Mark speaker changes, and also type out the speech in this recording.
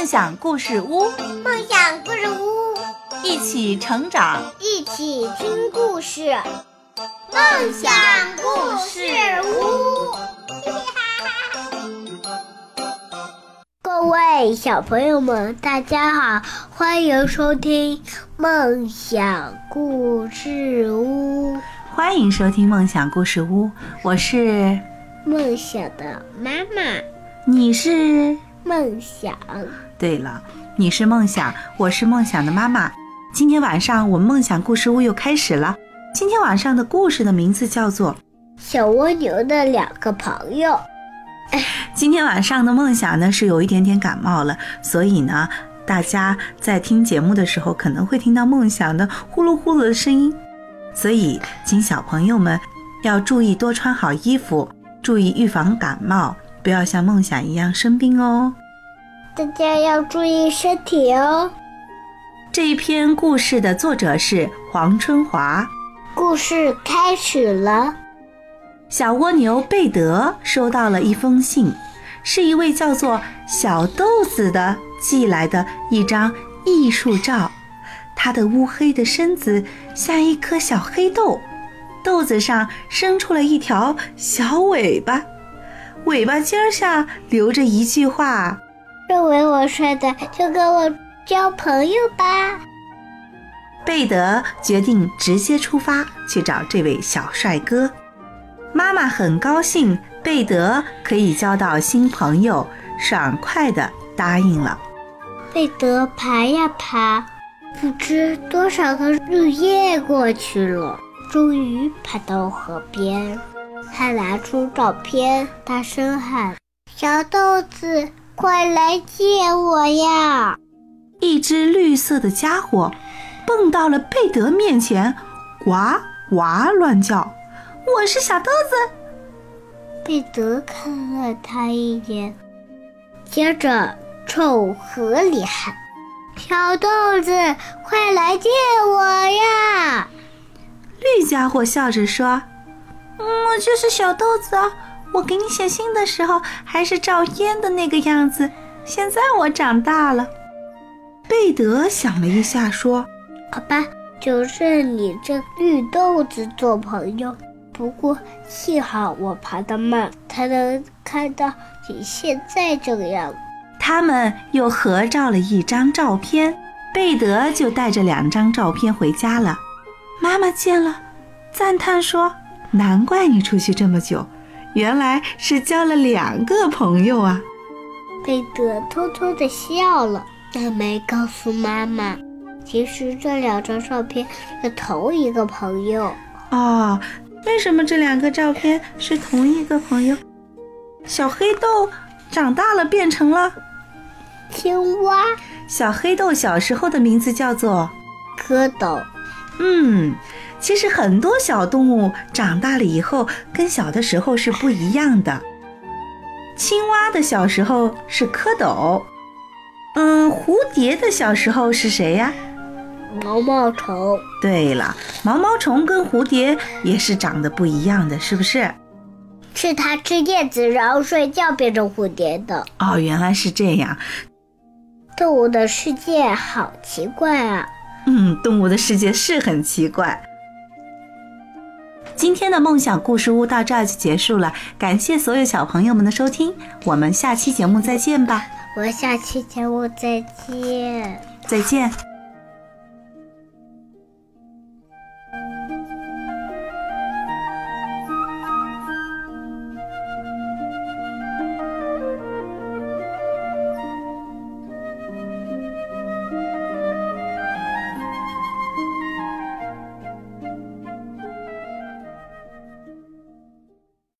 Speaker 1: 梦想故事屋，
Speaker 2: 梦想故事屋，
Speaker 1: 一起成长，
Speaker 2: 一起听故事。梦想故事屋，各位小朋友们，大家好，欢迎收听梦想故事屋。
Speaker 1: 欢迎收听梦想故事屋，我是
Speaker 2: 梦想的妈妈，
Speaker 1: 你是
Speaker 2: 梦想。
Speaker 1: 对了，你是梦想，我是梦想的妈妈。今天晚上我们梦想故事屋又开始了。今天晚上的故事的名字叫做《
Speaker 2: 小蜗牛的两个朋友》。
Speaker 1: 今天晚上的梦想呢是有一点点感冒了，所以呢，大家在听节目的时候可能会听到梦想的呼噜呼噜的声音，所以请小朋友们要注意多穿好衣服，注意预防感冒，不要像梦想一样生病哦。
Speaker 2: 大家要注意身体哦。
Speaker 1: 这一篇故事的作者是黄春华。
Speaker 2: 故事开始了。
Speaker 1: 小蜗牛贝德收到了一封信，是一位叫做小豆子的寄来的一张艺术照。它的乌黑的身子像一颗小黑豆，豆子上生出了一条小尾巴，尾巴尖儿下留着一句话：“
Speaker 2: 认为我帅的就跟我交朋友吧。”
Speaker 1: 贝德决定直接出发去找这位小帅哥。妈妈很高兴贝德可以交到新朋友，爽快地答应了。
Speaker 2: 贝德爬呀爬，不知多少个日夜过去了，终于爬到河边。他拿出照片，大声喊：“小豆子，快来见我呀！”
Speaker 1: 一只绿色的家伙。蹦到了贝德面前，呱呱乱叫。我是小豆子。
Speaker 2: 贝德看了他一眼，接着冲河里喊：“小豆子，快来见我呀！”
Speaker 1: 绿家伙笑着说：“嗯，我就是小豆子啊。我给你写信的时候还是照烟的那个样子，现在我长大了。”贝德想了一下，说。
Speaker 2: 好吧，就认你这绿豆子做朋友。不过幸好我爬得慢，才能看到你现在这个样子。
Speaker 1: 他们又合照了一张照片，贝德就带着两张照片回家了。妈妈见了，赞叹说：“难怪你出去这么久，原来是交了两个朋友啊！”
Speaker 2: 贝德偷偷地笑了，但没告诉妈妈。其实这两张照片是同一个朋友
Speaker 1: 哦。为什么这两个照片是同一个朋友？小黑豆长大了变成了
Speaker 2: 青蛙。
Speaker 1: 小黑豆小时候的名字叫做
Speaker 2: 蝌蚪。
Speaker 1: 嗯，其实很多小动物长大了以后跟小的时候是不一样的。青蛙的小时候是蝌蚪。嗯，蝴蝶的小时候是谁呀？
Speaker 2: 毛毛虫。
Speaker 1: 对了，毛毛虫跟蝴蝶也是长得不一样的，是不是？
Speaker 2: 是它吃叶子然后睡觉变成蝴蝶的。
Speaker 1: 哦，原来是这样。
Speaker 2: 动物的世界好奇怪啊！
Speaker 1: 嗯，动物的世界是很奇怪。今天的梦想故事屋到这儿就结束了，感谢所有小朋友们的收听，我们下期节目再见吧。
Speaker 2: 我下期节目再见。
Speaker 1: 再见。